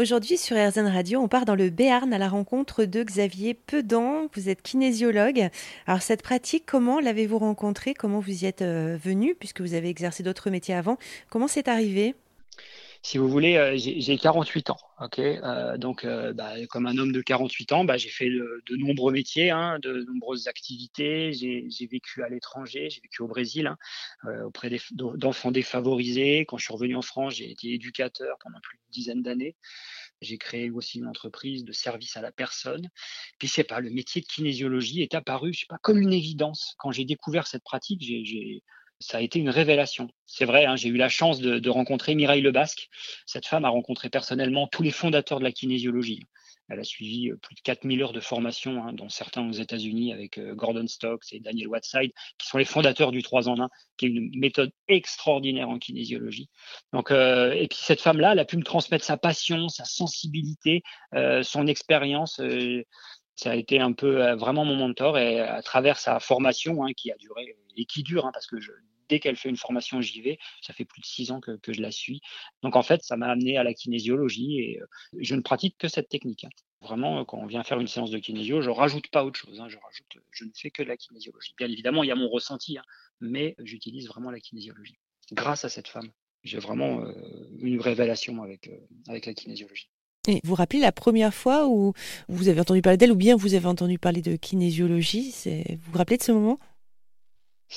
Aujourd'hui sur RZN Radio, on part dans le Béarn à la rencontre de Xavier Pedan. Vous êtes kinésiologue. Alors cette pratique, comment l'avez-vous rencontrée? Comment vous y êtes euh, venu? Puisque vous avez exercé d'autres métiers avant Comment c'est arrivé? Si vous voulez, euh, j'ai 48 ans. ok euh, donc, bah, comme un homme de 48 ans, bah, j'ai fait de, nombreux métiers, hein, de nombreuses activités. J'ai vécu à l'étranger, j'ai vécu au Brésil, hein, auprès d'enfants défavorisés. Quand je suis revenu en France, j'ai été éducateur pendant plus d'une dizaine d'années. J'ai créé aussi une entreprise de service à la personne. Puis, c'est pas, le métier de kinésiologie est apparu, je sais pas, comme une évidence. Quand j'ai découvert cette pratique, j'ai ça a été une révélation. C'est vrai, hein, j'ai eu la chance de, rencontrer Mireille Lebasque. Cette femme a rencontré personnellement tous les fondateurs de la kinésiologie. Elle a suivi euh, plus de 4000 heures de formation, hein, dont certains aux États-Unis avec euh, Gordon Stokes et Daniel Whiteside, qui sont les fondateurs du 3 en 1, qui est une méthode extraordinaire en kinésiologie. Donc, euh, et puis cette femme-là, elle a pu me transmettre sa passion, sa sensibilité, son expérience. Ça a été un peu vraiment mon mentor et à travers sa formation hein, qui a duré et qui dure, parce que je, dès qu'elle fait une formation, j'y vais. Ça fait plus de six ans que, je la suis. Donc en fait, ça m'a amené à la kinésiologie et euh, je ne pratique que cette technique. Hein. Vraiment, quand on vient faire une séance de kinésio, je rajoute pas autre chose. Hein. Je rajoute, je ne fais que de la kinésiologie. Bien évidemment, il y a mon ressenti, hein, mais j'utilise vraiment la kinésiologie. Grâce à cette femme, j'ai vraiment euh, une révélation avec, euh, avec la kinésiologie. Et vous rappelez la première fois où vous avez entendu parler d'elle ou bien vous avez entendu parler de kinésiologie Vous vous rappelez de ce moment?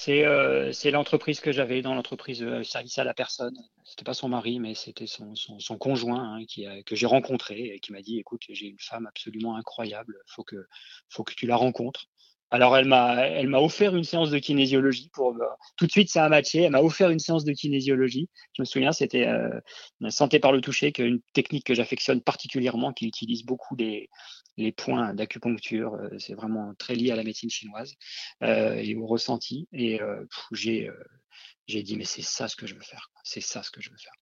Euh, c'est l'entreprise que j'avais dans l'entreprise euh, service à la personne. C'était pas son mari, mais c'était son, son, conjoint hein, qui a, que j'ai rencontré et qui m'a dit écoute, j'ai une femme absolument incroyable, faut que faut que tu la rencontres. Alors elle m'a elle m'a offert une séance de kinésiologie pour euh, tout de suite ça a matché. Elle m'a offert une séance de kinésiologie. Je me souviens c'était euh, santé par le toucher, qui est une technique que j'affectionne particulièrement, qui utilise beaucoup les points d'acupuncture. Euh, c'est vraiment très lié à la médecine chinoise euh, et au ressenti. Et j'ai j'ai dit mais c'est ça ce que je veux faire. C'est ça ce que je veux faire.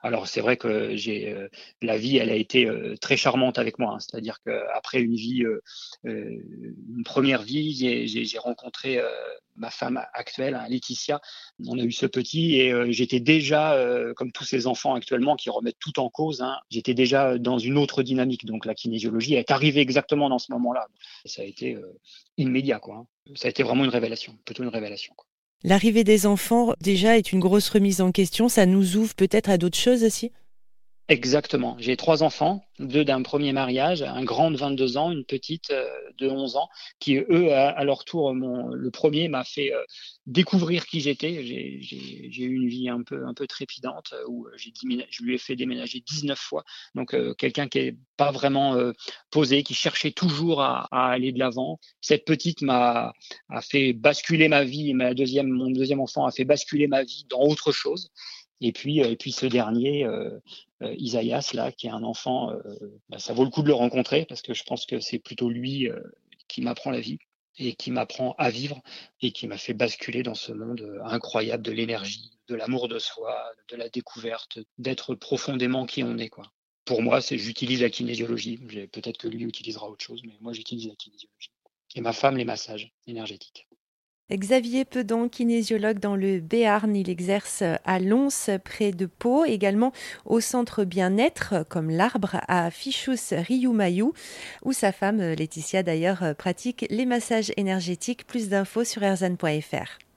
Alors c'est vrai que j'ai euh, la vie, elle a été euh, très charmante avec moi. Hein. C'est-à-dire qu'après une vie, euh, une première vie, j'ai rencontré ma femme actuelle, hein, Laetitia. On a eu ce petit et j'étais déjà, comme tous ces enfants actuellement qui remettent tout en cause, hein, j'étais déjà dans une autre dynamique. Donc la kinésiologie est arrivée exactement dans ce moment-là. Ça a été immédiat, quoi. Ça a été vraiment une révélation, plutôt une révélation. L'arrivée des enfants, déjà, est une grosse remise en question. Ça nous ouvre peut-être à d'autres choses aussi? Exactement. J'ai trois enfants, deux d'un premier mariage, un grand de 22 ans, une petite euh, de 11 ans, qui eux, à, leur tour, le premier m'a fait euh, découvrir qui j'étais. J'ai eu une vie un peu, un peu trépidante euh, où je lui ai fait déménager 19 fois. Donc quelqu'un qui est pas vraiment posé, qui cherchait toujours à, aller de l'avant. Cette petite m'a fait basculer ma vie. Ma deuxième, mon deuxième enfant a fait basculer ma vie dans autre chose. Et puis, et puis ce dernier, euh, Isaïas, là, qui est un enfant, euh, bah, ça vaut le coup de le rencontrer parce que je pense que c'est plutôt lui euh, qui m'apprend la vie et qui m'apprend à vivre et qui m'a fait basculer dans ce monde incroyable de l'énergie, de l'amour de soi, de la découverte, d'être profondément qui on est. Quoi. Pour moi, c'est j'utilise la kinésiologie. Peut-être que lui utilisera autre chose, mais moi j'utilise la kinésiologie. Et ma femme, les massages énergétiques. Xavier Pedon, kinésiologue dans le Béarn, il exerce à Lons, près de Pau, également au centre bien-être, comme l'arbre à Fichus Riumayou, où sa femme Laetitia d'ailleurs pratique les massages énergétiques. Plus d'infos sur erzan.fr.